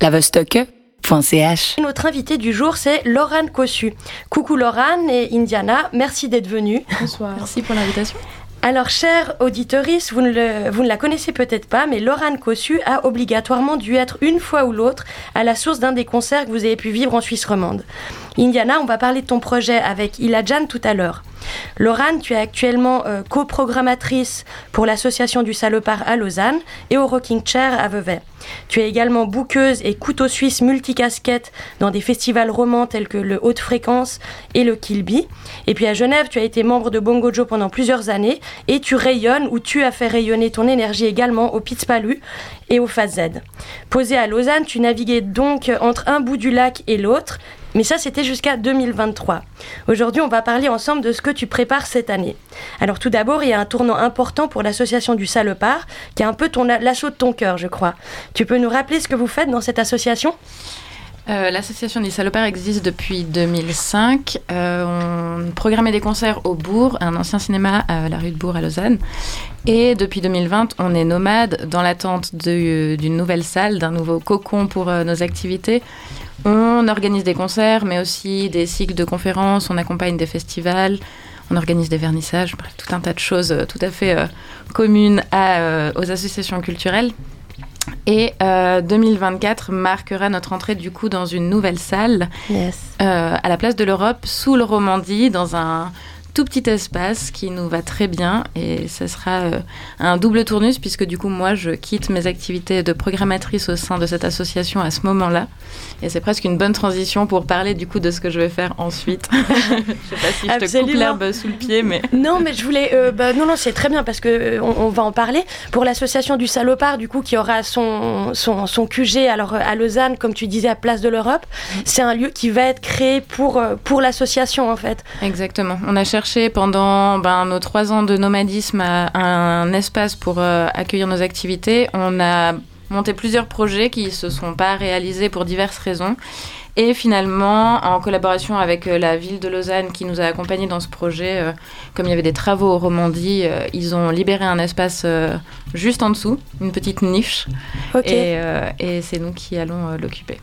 lavostocke.ch. Notre invité du jour, c'est Laurane Cossu. Coucou Laurane et Indiana, merci d'être venue. Bonsoir. Merci pour l'invitation. Alors, chère auditorice, vous ne, le- vous ne la connaissez peut-être pas, mais Laurane Cossu a obligatoirement dû être une fois ou l'autre à la source d'un des concerts que vous avez pu vivre en Suisse romande. Indiana, on va parler de ton projet avec Iladjan tout à l'heure. Laurane, tu es actuellement euh, coprogrammatrice pour l'association du Salopard à Lausanne et au Rocking Chair à Vevey. Tu es également bouqueuse et couteau suisse multicasquette dans des festivals romans tels que le Haute Fréquence et le Kilby. Et puis à Genève, tu as été membre de Bongo Joe pendant plusieurs années et tu rayonnes ou tu as fait rayonner ton énergie également au Pitzpalu et au Phase Z. Posé à Lausanne, tu naviguais donc entre un bout du lac et l'autre, mais ça c'était jusqu'à 2023. Aujourd'hui, on va parler ensemble de ce que tu prépares cette année. Alors tout d'abord, il y a un tournant important pour l'association du Salopard, qui est un peu l'assaut de ton cœur, je crois. Tu peux nous rappeler ce que vous faites dans cette association? Euh, L'association des salopards existe depuis 2005. Euh, on programmait des concerts au Bourg, un ancien cinéma à la rue de Bourg à Lausanne. Et depuis 2020, on est nomade dans l'attente d'une nouvelle salle, d'un nouveau cocon pour euh, nos activités. On organise des concerts, mais aussi des cycles de conférences, on accompagne des festivals, on organise des vernissages, bref, tout un tas de choses euh, tout à fait euh, communes à, euh, aux associations culturelles. Et euh, 2024 marquera notre entrée du coup dans une nouvelle salle Yes. à la place de l'Europe, sous le Romandie, dans un tout petit espace qui nous va très bien. Et ce sera euh, un double tournus, puisque du coup, moi, je quitte mes activités de programmatrice au sein de cette association à ce moment-là. Et c'est presque une bonne transition pour parler du coup de ce que je vais faire ensuite. je sais pas si je te coupe l'herbe sous le pied, mais... Non, mais je voulais. euh, bah, non, non, c'est très bien parce que euh, on, on va en parler. Pour l'association du Salopard, du coup, qui aura son, son, son QG alors, à Lausanne, comme tu disais, à Place de l'Europe, c'est un lieu qui va être créé pour, pour l'association, en fait. Exactement. On a cherché pendant ben, nos trois ans de nomadisme à- un espace pour euh, accueillir nos activités. On a monté plusieurs projets qui ne se sont pas réalisés pour diverses raisons. Et finalement, en collaboration avec euh, la ville de Lausanne qui nous a accompagnés dans ce projet, euh, comme il y avait des travaux au Romandie, euh, ils ont libéré un espace euh, juste en dessous, une petite niche. Et, et c'est nous qui allons l'occuper.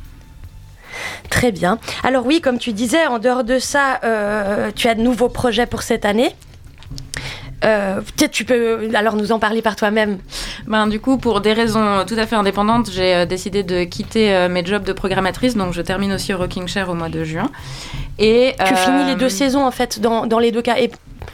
Très bien. Alors oui, comme tu disais, en dehors de ça, euh, tu as de nouveaux projets pour cette année. Euh, Peut-être tu peux alors nous en parler par toi-même. Ben, du coup, pour des raisons tout à fait indépendantes, j'ai euh, décidé de quitter euh, mes jobs de programmatrice. Donc, je termine aussi au Rocking Chair au mois de juin. Et, Tu euh, finis les deux saisons en fait dans, dans les deux cas et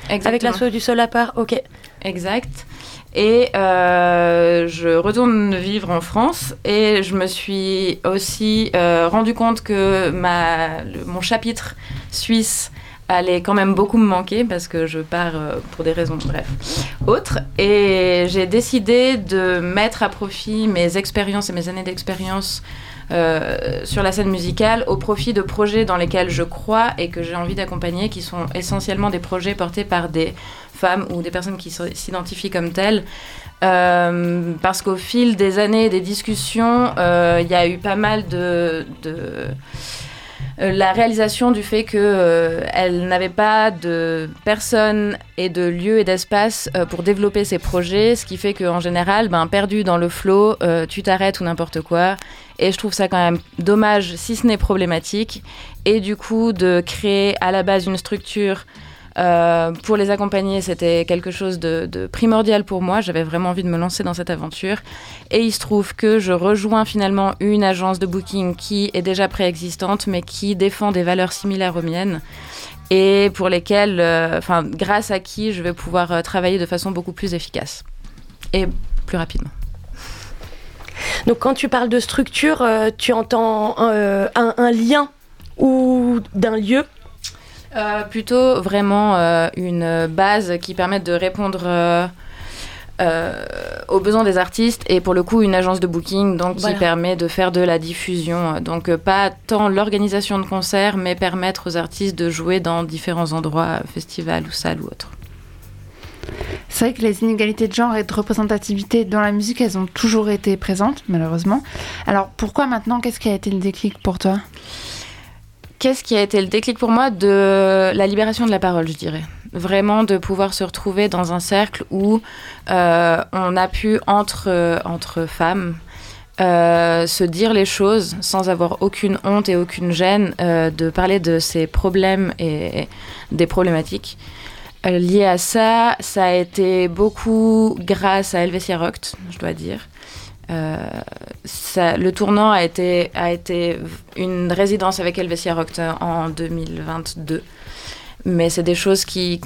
avec l'assaut du Solapard. Ok. Exact. Et euh, je retourne vivre en France et je me suis aussi euh, rendu compte que ma, mon chapitre suisse allait quand même beaucoup me manquer parce que je pars euh, pour des raisons, bref, autres. Et j'ai décidé de mettre à profit mes expériences et mes années d'expérience euh, sur la scène musicale au profit de projets dans lesquels je crois et que j'ai envie d'accompagner, qui sont essentiellement des projets portés par des femmes ou des personnes qui s'identifient comme telles. Euh, parce qu'au fil des années, des discussions, euh, il y a eu pas mal de, la réalisation du fait que euh, n'avait pas de personnes et de lieux et d'espace euh, pour développer ses projets, ce qui fait qu'en général, ben, perdu dans le flot, euh, tu t'arrêtes ou n'importe quoi. Et je trouve ça quand même dommage, si ce n'est problématique. Et du coup, de créer à la base une structure euh, pour les accompagner, c'était quelque chose de, primordial pour moi. J'avais vraiment envie de me lancer dans cette aventure. Et il se trouve que je rejoins finalement une agence de booking qui est déjà préexistante, mais qui défend des valeurs similaires aux miennes. Et pour lesquelles, euh, grâce à qui je vais pouvoir euh, travailler de façon beaucoup plus efficace et plus rapidement. Donc quand tu parles de structure, tu entends un lien ou d'un lieu? Euh, plutôt vraiment euh, une base qui permette de répondre euh, euh, aux besoins des artistes et pour le coup une agence de booking donc Voilà. qui permet de faire de la diffusion. Donc pas tant l'organisation de concerts mais permettre aux artistes de jouer dans différents endroits, festivals ou salles ou autres. C'est vrai que les inégalités de genre et de représentativité dans la musique, elles ont toujours été présentes, malheureusement. Alors pourquoi maintenant? Qu'est-ce qui a été le déclic pour toi? Qu'est-ce qui a été le déclic pour moi de la libération de la parole, je dirais Vraiment de pouvoir se retrouver dans un cercle où euh, on a pu, entre, euh, entre femmes, euh, se dire les choses sans avoir aucune honte et aucune gêne, de parler de ses problèmes et, des problématiques. Liées à ça, ça a été beaucoup grâce à Helvetia Roct, je dois dire. Ça, le tournant a été, une résidence avec Helvetia Roct en 2022 mais c'est des choses qui,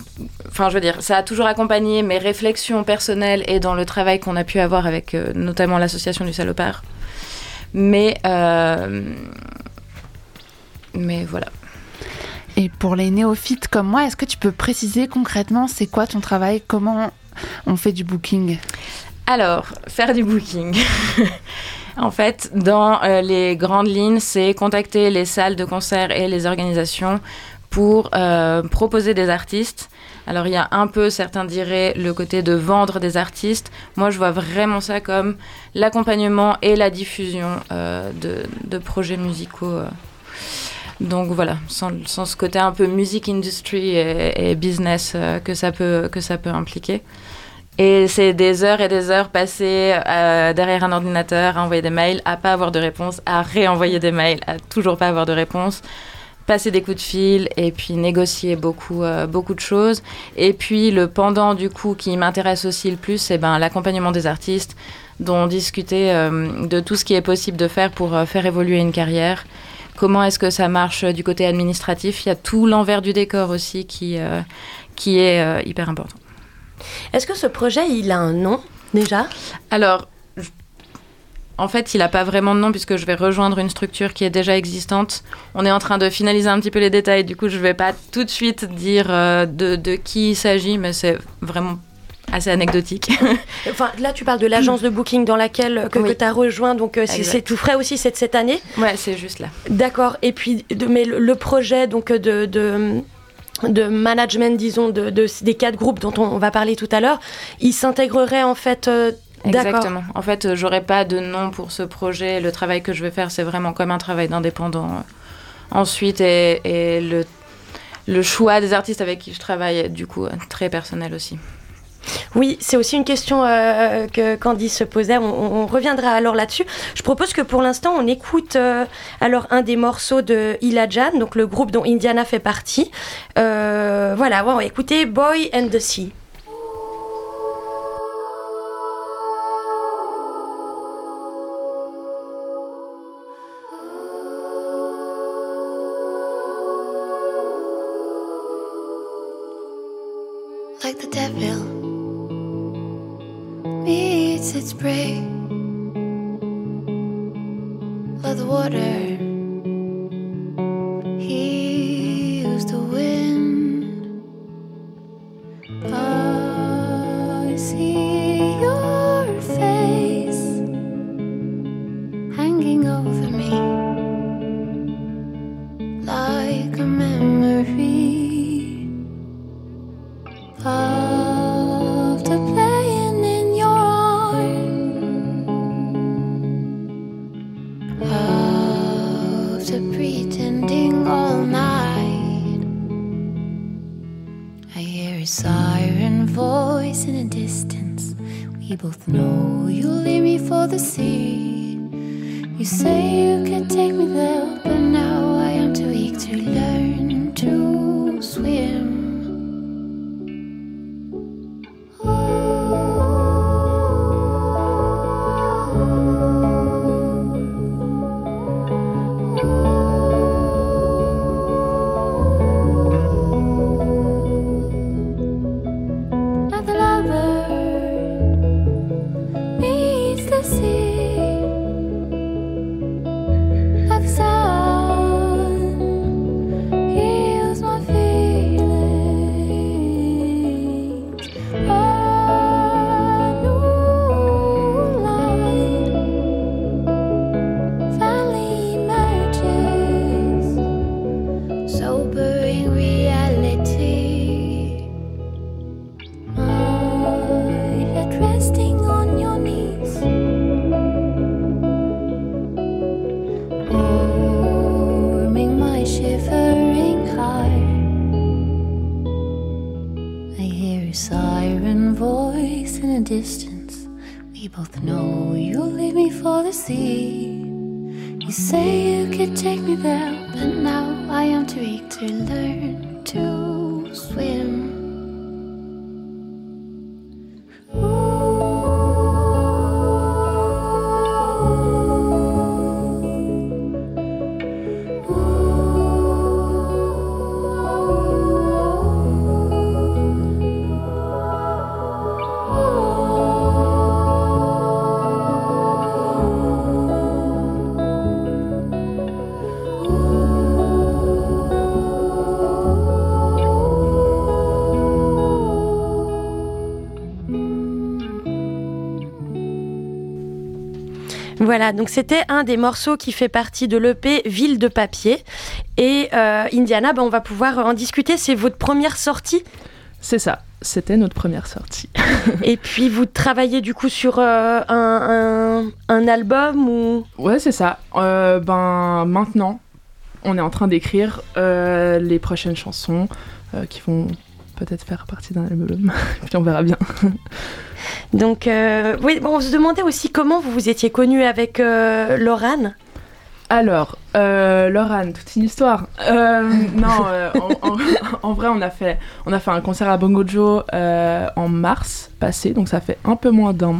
enfin, je veux dire, ça a toujours accompagné mes réflexions personnelles et dans le travail qu'on a pu avoir avec euh, notamment l'association du salopard. Mais, euh, mais voilà. Et pour les néophytes comme moi, est-ce que tu peux préciser concrètement c'est quoi ton travail? Comment on fait du booking? Alors, faire du booking. En fait, dans euh, les grandes lignes, c'est contacter les salles de concert et les organisations pour euh, proposer des artistes. Alors il y a un peu, certains diraient, le côté de vendre des artistes. Moi, je vois vraiment ça comme l'accompagnement et la diffusion euh, de, projets musicaux. Donc voilà, sans, ce côté un peu music industry et, business que, que ça peut impliquer. Et c'est des heures et des heures passées derrière un ordinateur à envoyer des mails, à pas avoir de réponse, à réenvoyer des mails, à toujours pas avoir de réponse passer des coups de fil et puis négocier beaucoup, euh, beaucoup de choses. Et puis le pendant du coup qui m'intéresse aussi le plus, c'est ben, l'accompagnement des artistes, dont discuter euh, de tout ce qui est possible de faire pour euh, faire évoluer une carrière. Comment est-ce que ça marche du côté administratif? Il y a tout l'envers du décor aussi qui, qui est hyper important. Est-ce que ce projet, il a un nom déjà? Alors, en fait, il n'a pas vraiment de nom puisque je vais rejoindre une structure qui est déjà existante. On est en train de finaliser un petit peu les détails, du coup je ne vais pas tout de suite dire euh, de, qui il s'agit, mais c'est vraiment assez anecdotique. enfin, là, tu parles de l'agence de booking dans laquelle que, tu as rejoint, donc euh, c'est tout frais aussi cette, cette année? Ouais, c'est juste là. D'accord. Et puis, mais le, projet donc de, de management, disons, de, des quatre groupes dont on, va parler tout à l'heure, il s'intégrerait en fait euh, Exactement. En fait, euh, j'aurais pas de nom pour ce projet. Le travail que je vais faire, c'est vraiment comme un travail d'indépendant. Euh. Ensuite, et, le, choix des artistes avec qui je travaille, du coup, très personnel aussi. Oui, c'est aussi une question euh, que Candy se posait. On, reviendra alors là-dessus. Je propose que pour l'instant, on écoute alors un des morceaux de Ilajan, donc le groupe dont Indiana fait partie. voilà, on va écouter Boy and the Sea. Voilà, donc c'était un des morceaux qui fait partie de l'EP Ville de papier. Et euh, Indiana, ben, on va pouvoir en discuter. C'est votre première sortie? C'est ça, c'était notre première sortie. Et puis vous travaillez du coup sur euh, un, un- un album ou? Ouais, c'est ça. Euh, ben maintenant, on est en train d'écrire les prochaines chansons qui vont peut-être faire partie d'un album. Puis on verra bien. donc euh, oui, bon, on se demandait aussi comment vous vous étiez connu avec euh, Laurane. Alors, euh, Laurane, toute une histoire. Euh, non, euh, en, en- en vrai, on a fait, on a fait un concert à Bongo Joe euh, en mars passé, donc ça fait un peu moins d'un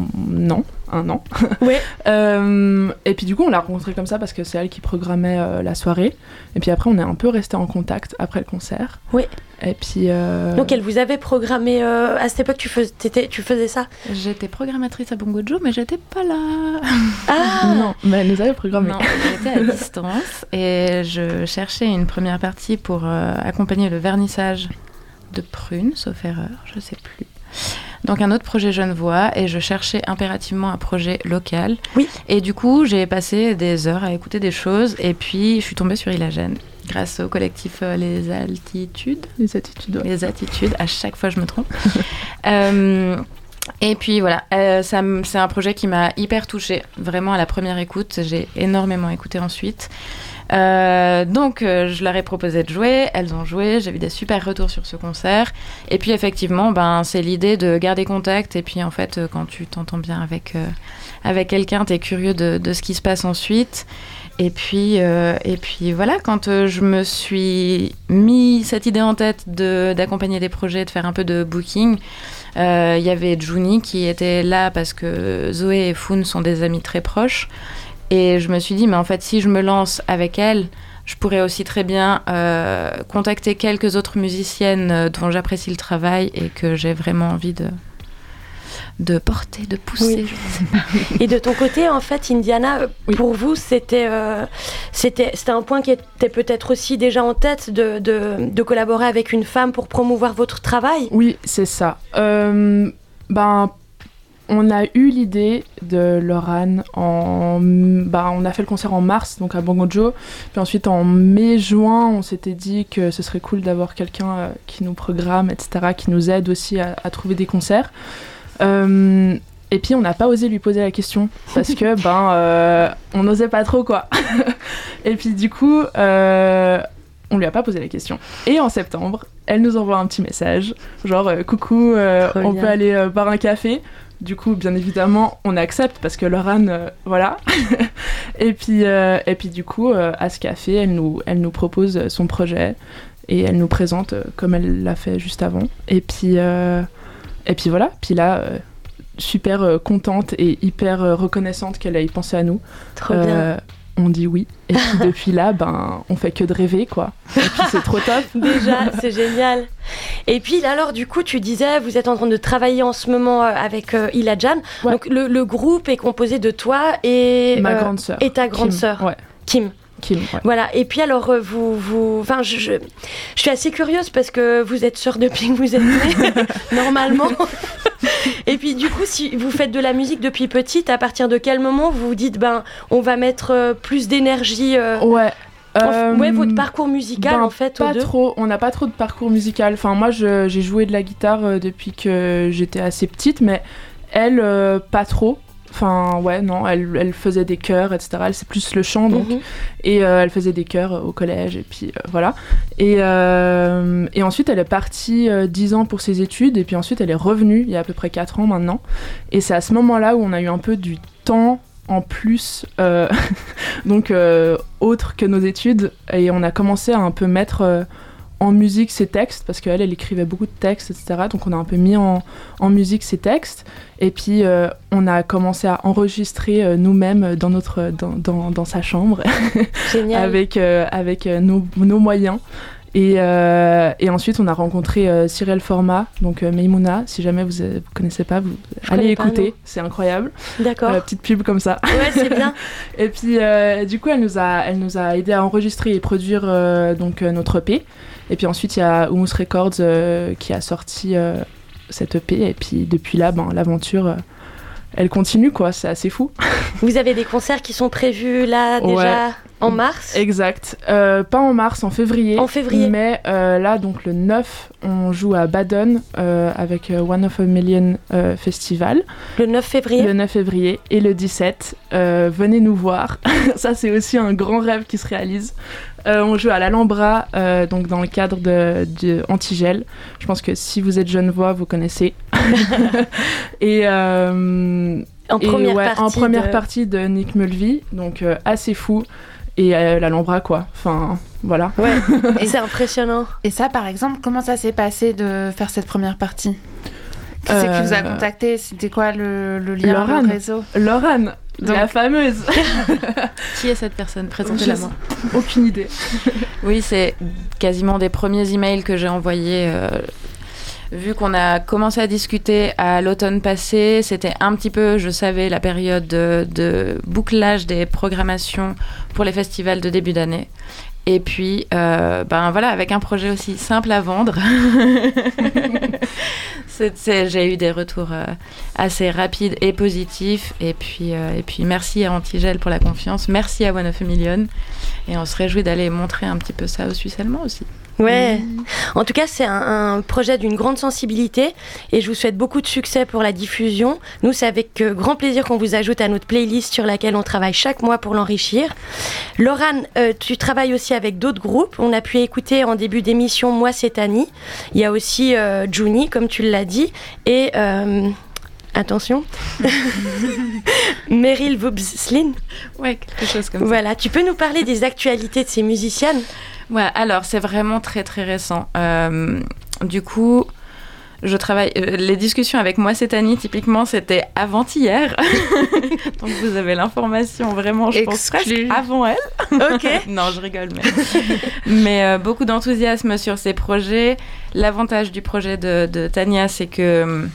an, un an. Ouais. Euh, et puis du coup, on l'a rencontrée comme ça parce que c'est elle qui programmait euh, la soirée. Et puis après, on est un peu resté en contact après le concert. Oui. Et puis. euh, Donc elle vous avait programmé euh, à cette époque, tu, fais- t'étais- tu faisais ça? J'étais programmatrice à Bongo Joe, mais j'étais pas là. Ah Non, mais elle nous avait programmé. Non, j'étais à distance et je cherchais une première partie pour euh, accompagner le vernissage de Prune, sauf erreur, je sais plus. Donc un autre projet Genevois et je cherchais impérativement un projet local. Oui. Et du coup, j'ai passé des heures à écouter des choses et puis je suis tombée sur Ilagène grâce au collectif euh, Les Altitudes. Les attitudes. ouais. Les attitudes, à chaque fois je me trompe. Euh, et puis voilà, euh, c'est un projet qui m'a hyper touchée, vraiment à la première écoute. J'ai énormément écouté ensuite. Euh, donc euh, je leur ai proposé de jouer, elles ont joué, j'ai eu des super retours sur ce concert. Et puis effectivement, ben, c'est l'idée de garder contact. Et puis en fait, euh, quand tu t'entends bien avec, avec quelqu'un, tu es curieux de, de ce qui se passe ensuite. Et puis, et puis voilà, quand je me suis mis cette idée en tête d'accompagner des projets, de faire un peu de booking, il y avait Juni qui était là parce que Zoé et Foun sont des amis très proches. Et je me suis dit, mais en fait, si je me lance avec elle, je pourrais aussi très bien euh, contacter quelques autres musiciennes euh, dont j'apprécie le travail et que j'ai vraiment envie de, de porter, de pousser. Oui. je sais pas. Et de ton côté, en fait, Indiana, euh, Oui. pour vous, c'était euh, c'était c'était un point qui était peut-être aussi déjà en tête de, de, de collaborer avec une femme pour promouvoir votre travail? Oui, c'est ça. Euh, ben, on a eu l'idée de Lorane en. Ben, on a fait le concert en mars, donc à Bongo Joe. Puis ensuite, en mai-juin, on s'était dit que ce serait cool d'avoir quelqu'un euh, qui nous programme, etc., qui nous aide aussi à, à trouver des concerts. Euh, et puis, on n'a pas osé lui poser la question parce que, ben, euh, on n'osait pas trop, quoi. et puis, du coup. euh, on lui a pas posé la question. Et en septembre, elle nous envoie un petit message, genre coucou, on bien. peut aller boire un café. Du coup, bien évidemment, on accepte parce que Laurane, euh, voilà. et puis, euh, et puis du coup, euh, à ce café, elle nous, elle nous propose son projet et elle nous présente euh, comme elle l'a fait juste avant. Et puis, et puis voilà. Puis là, super contente et hyper reconnaissante qu'elle ait pensé à nous. Trop bien. On dit oui. Et puis depuis là, ben, on fait que de rêver, quoi. Et puis c'est trop top. Déjà, c'est génial. Et puis alors, du coup, tu disais, vous êtes en train de travailler en ce moment euh, avec euh, Ilajan. Ouais. Donc le, le groupe est composé de toi et Ma euh, grande sœur. et ta grande Kim. sœur, Ouais, Kim. Kim, ouais. Voilà. Et puis alors, euh, vous, vous, enfin, je, je, je suis assez curieuse parce que vous êtes sœur depuis que vous êtes née, normalement. Et puis du coup, si vous faites de la musique depuis petite, à partir de quel moment vous vous dites, ben, on va mettre euh, plus d'énergie euh, Ouais. euh, ouais, votre parcours musical ben, en fait, Pas trop, on n'a pas trop de parcours musical. Enfin, moi, j'ai joué de la guitare euh, depuis que j'étais assez petite, mais elle, euh, pas trop. Enfin, ouais, non, elle, elle faisait des chœurs, etc. Elle c'est plus le chant, donc. Mhm. Et euh, elle faisait des chœurs au collège, et puis euh, voilà. Et, euh, et ensuite, elle est partie euh, 10 ans pour ses études, et puis ensuite, elle est revenue il y a à peu près 4 ans maintenant. Et c'est à ce moment-là où on a eu un peu du temps en plus, euh, donc euh, autre que nos études, et on a commencé à un peu mettre euh, en musique ses textes, parce qu'elle, elle écrivait beaucoup de textes, etc. Donc on a un peu mis en, en musique ses textes, et puis euh, on a commencé à enregistrer euh, nous-mêmes dans, notre, dans, dans, dans sa chambre, Génial. avec, euh, avec euh, nos, nos moyens. Et, euh, et ensuite, on a rencontré euh, Cyril Format, donc euh, Meimouna. Si jamais vous ne connaissez pas, vous Je allez écouter, c'est incroyable. D'accord. Euh, petite pub comme ça. Ouais, c'est bien. Et puis, euh, du coup, elle nous a, elle nous a aidé à enregistrer et produire euh, donc euh, notre EP. Et puis ensuite, il y a Humus Records euh, qui a sorti euh, cette EP. Et puis depuis là, ben, l'aventure, euh, elle continue, quoi. C'est assez fou. Vous avez des concerts qui sont prévus là déjà? Ouais. En mars Exact. Euh, pas en mars, en février. En février. Mais euh, là, donc le 9, on joue à Baden euh, avec euh, One of a Million Festival. Le 9 février Le 9 février. Et le 17, euh, venez nous voir. Ça, c'est aussi un grand rêve qui se réalise. On joue à l'Alhambra, donc dans le cadre de, de Antigel. Je pense que si vous êtes Genevois, vous connaissez. et En et première ouais, partie. en première de- partie de Nick Mulvey, donc assez fou. Et euh, l'Alhambra, quoi. Enfin, voilà. Ouais, c'est impressionnant. Et ça, par exemple, comment ça s'est passé de faire cette première partie Qui c'est qui vous a Euh, contacté C'était quoi le, le lien, Laurane. le réseau Laurane, la fameuse. Qui est cette personne Présentez-la moi. Aucune idée. Oui, c'est quasiment des premiers emails que j'ai envoyés. euh, vu qu'on a commencé à discuter à l'automne passé, c'était un petit peu, je savais, la période de, de bouclage des programmations pour les festivals de début d'année. Et puis, euh, ben voilà, avec un projet aussi simple à vendre, j'ai eu des retours euh, assez rapides et positifs. Et puis, euh, et puis merci à Antigel pour la confiance, merci à One of a Million. Et on se réjouit d'aller montrer un petit peu ça aux Suisses allemands aussi. Ouais. En tout cas, c'est un, un projet d'une grande sensibilité et je vous souhaite beaucoup de succès pour la diffusion. Nous, c'est avec euh, grand plaisir qu'on vous ajoute à notre playlist sur laquelle on travaille chaque mois pour l'enrichir. Laurane, euh, tu travailles aussi avec d'autres groupes. On a pu écouter en début d'émission Moi, c'est Annie. Il y a aussi euh, Juni, comme tu l'as dit, et. euh, Attention, Meryl Vubslin. Ouais, quelque chose comme ça. Voilà, tu peux nous parler des actualités de ces musiciennes? Ouais, alors c'est vraiment très très récent. Euh, du coup, je travaille. euh, les discussions avec moi cette année, typiquement, c'était avant-hier. Donc vous avez l'information vraiment, je pense, Exclu. presque avant elle. Ok. non, je rigole, mais. mais euh, beaucoup d'enthousiasme sur ces projets. L'avantage du projet de, de Tania, c'est que.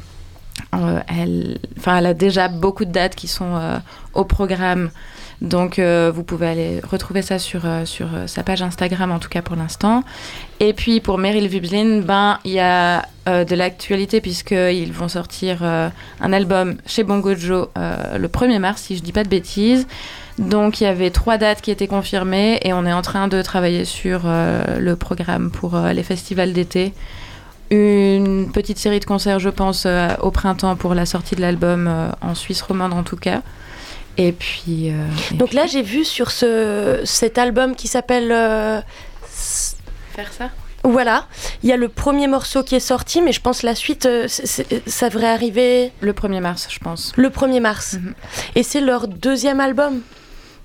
elle, elle a déjà beaucoup de dates qui sont au programme. Donc, euh, vous pouvez aller retrouver ça sur, euh, euh, sa page Instagram, en tout cas pour l'instant. Et puis, pour Meryl Viblin, ben, il y a de l'actualité, puisqu'ils vont sortir un album chez Bongo Joe le 1er mars, si je dis pas de bêtises. Donc, il y avait trois dates qui étaient confirmées, et on est en train de travailler sur le programme pour les festivals d'été. Une petite série de concerts, je pense, au printemps pour la sortie de l'album, en Suisse romande en tout cas. Et puis. euh, et Donc là, j'ai vu sur ce, cet album qui s'appelle. euh, faire ça voilà, il y a le premier morceau qui est sorti, mais je pense la suite, euh, ça devrait arriver Le 1er mars, je pense. le 1er mars. Mhm. Et c'est leur deuxième album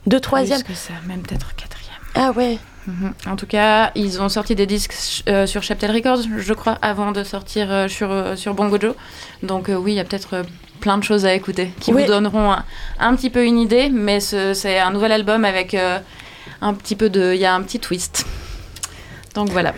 De troisième Plus que ça, même peut-être quatrième. Ah ouais. Mhm. En tout cas, ils ont sorti des disques euh, sur Chaptel Records, je crois, avant de sortir euh, sur, euh, sur Bongo Joe. Donc euh, oui, il y a peut-être euh, plein de choses à écouter qui Oui. vous donneront un, un petit peu une idée, mais ce- c'est un nouvel album avec euh, un petit peu de... Il y a un petit twist. Donc voilà.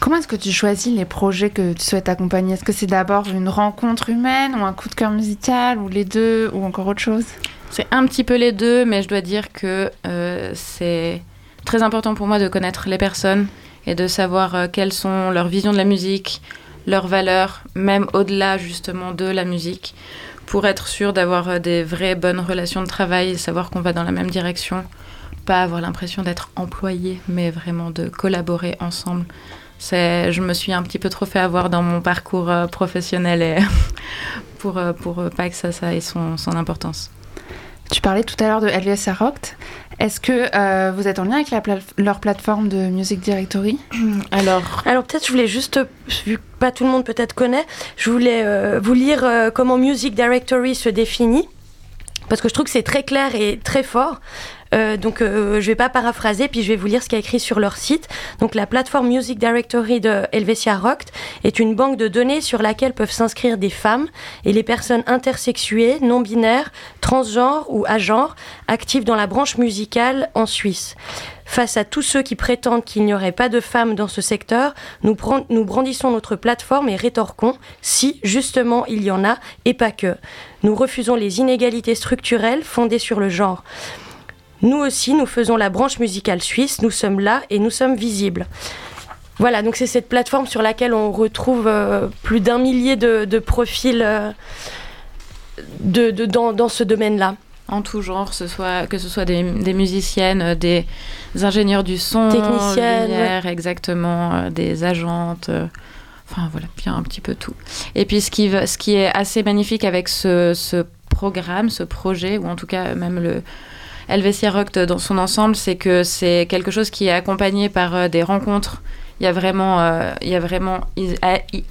Comment est-ce que tu choisis les projets que tu souhaites accompagner? Est-ce que c'est d'abord une rencontre humaine ou un coup de cœur musical ou les deux ou encore autre chose? C'est un petit peu les deux, mais je dois dire que euh, c'est très important pour moi de connaître les personnes et de savoir euh, quelles sont leurs visions de la musique, leurs valeurs, même au-delà justement de la musique, pour être sûr d'avoir euh, des vraies bonnes relations de travail savoir qu'on va dans la même direction. Pas avoir l'impression d'être employé, mais vraiment de collaborer ensemble. C'est, je me suis un petit peu trop fait avoir dans mon parcours euh, professionnel pour, euh, pour pas que ça, ait son importance. Tu parlais tout à l'heure de LVSA Rocked. Est-ce que euh, vous êtes en lien avec la pla- leur plateforme de Music Directory? Alors, Alors peut-être je voulais juste, vu que pas tout le monde peut-être connaît, je voulais euh, vous lire euh, comment Music Directory se définit, parce que je trouve que c'est très clair et très fort. Euh, donc euh, je vais pas paraphraser, puis je vais vous lire ce qu'il y a écrit sur leur site. Donc la plateforme Music Directory de Helvetia Rocked est une banque de données sur laquelle peuvent s'inscrire des femmes et les personnes intersexuées, non binaires, transgenres ou agenres actives dans la branche musicale en Suisse. Face à tous ceux qui prétendent qu'il n'y aurait pas de femmes dans ce secteur, nous, nous brandissons notre plateforme et rétorquons si, justement, il y en a, et pas que. Nous refusons les inégalités structurelles fondées sur le genre. Nous aussi, nous faisons la branche musicale suisse, nous sommes là et nous sommes visibles. Voilà, donc c'est cette plateforme sur laquelle on retrouve euh, plus d'un millier de, de profils euh, de, de- dans, dans ce domaine-là. en tout genre, ce soit, que ce soit des, des musiciennes, euh, des ingénieurs du son, Techniciennes, lumière, exactement, des agentes. euh, Enfin voilà, bien un petit peu tout. Et puis ce qui, ce qui est assez magnifique avec ce, ce programme, ce projet, ou en tout cas même le Helvetia Rock dans son ensemble, c'est que c'est quelque chose qui est accompagné par euh, des rencontres. Il y a vraiment, euh, il y a vraiment,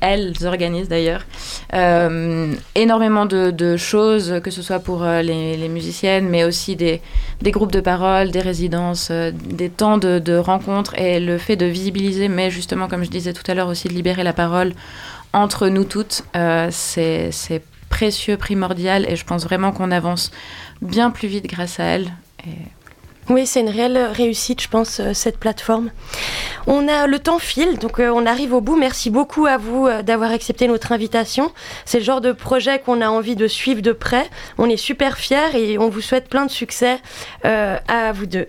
elles organisent d'ailleurs euh, énormément de, choses, que ce soit pour les, musiciennes, mais aussi des, groupes de parole, des résidences, des temps de, de rencontres et le fait de visibiliser, mais justement, comme je disais tout à l'heure, aussi de libérer la parole entre nous toutes, c'est précieux, primordial et je pense vraiment qu'on avance bien plus vite grâce à elle. Et Oui, c'est une réelle réussite, je pense, euh, cette plateforme. On a le temps file, donc euh, on arrive au bout. Merci beaucoup à vous euh, d'avoir accepté notre invitation. C'est le genre de projet qu'on a envie de suivre de près. On est super fiers et on vous souhaite plein de succès euh, à vous deux.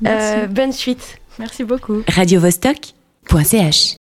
Merci. Euh, bonne suite. Merci beaucoup. radiovostok.ch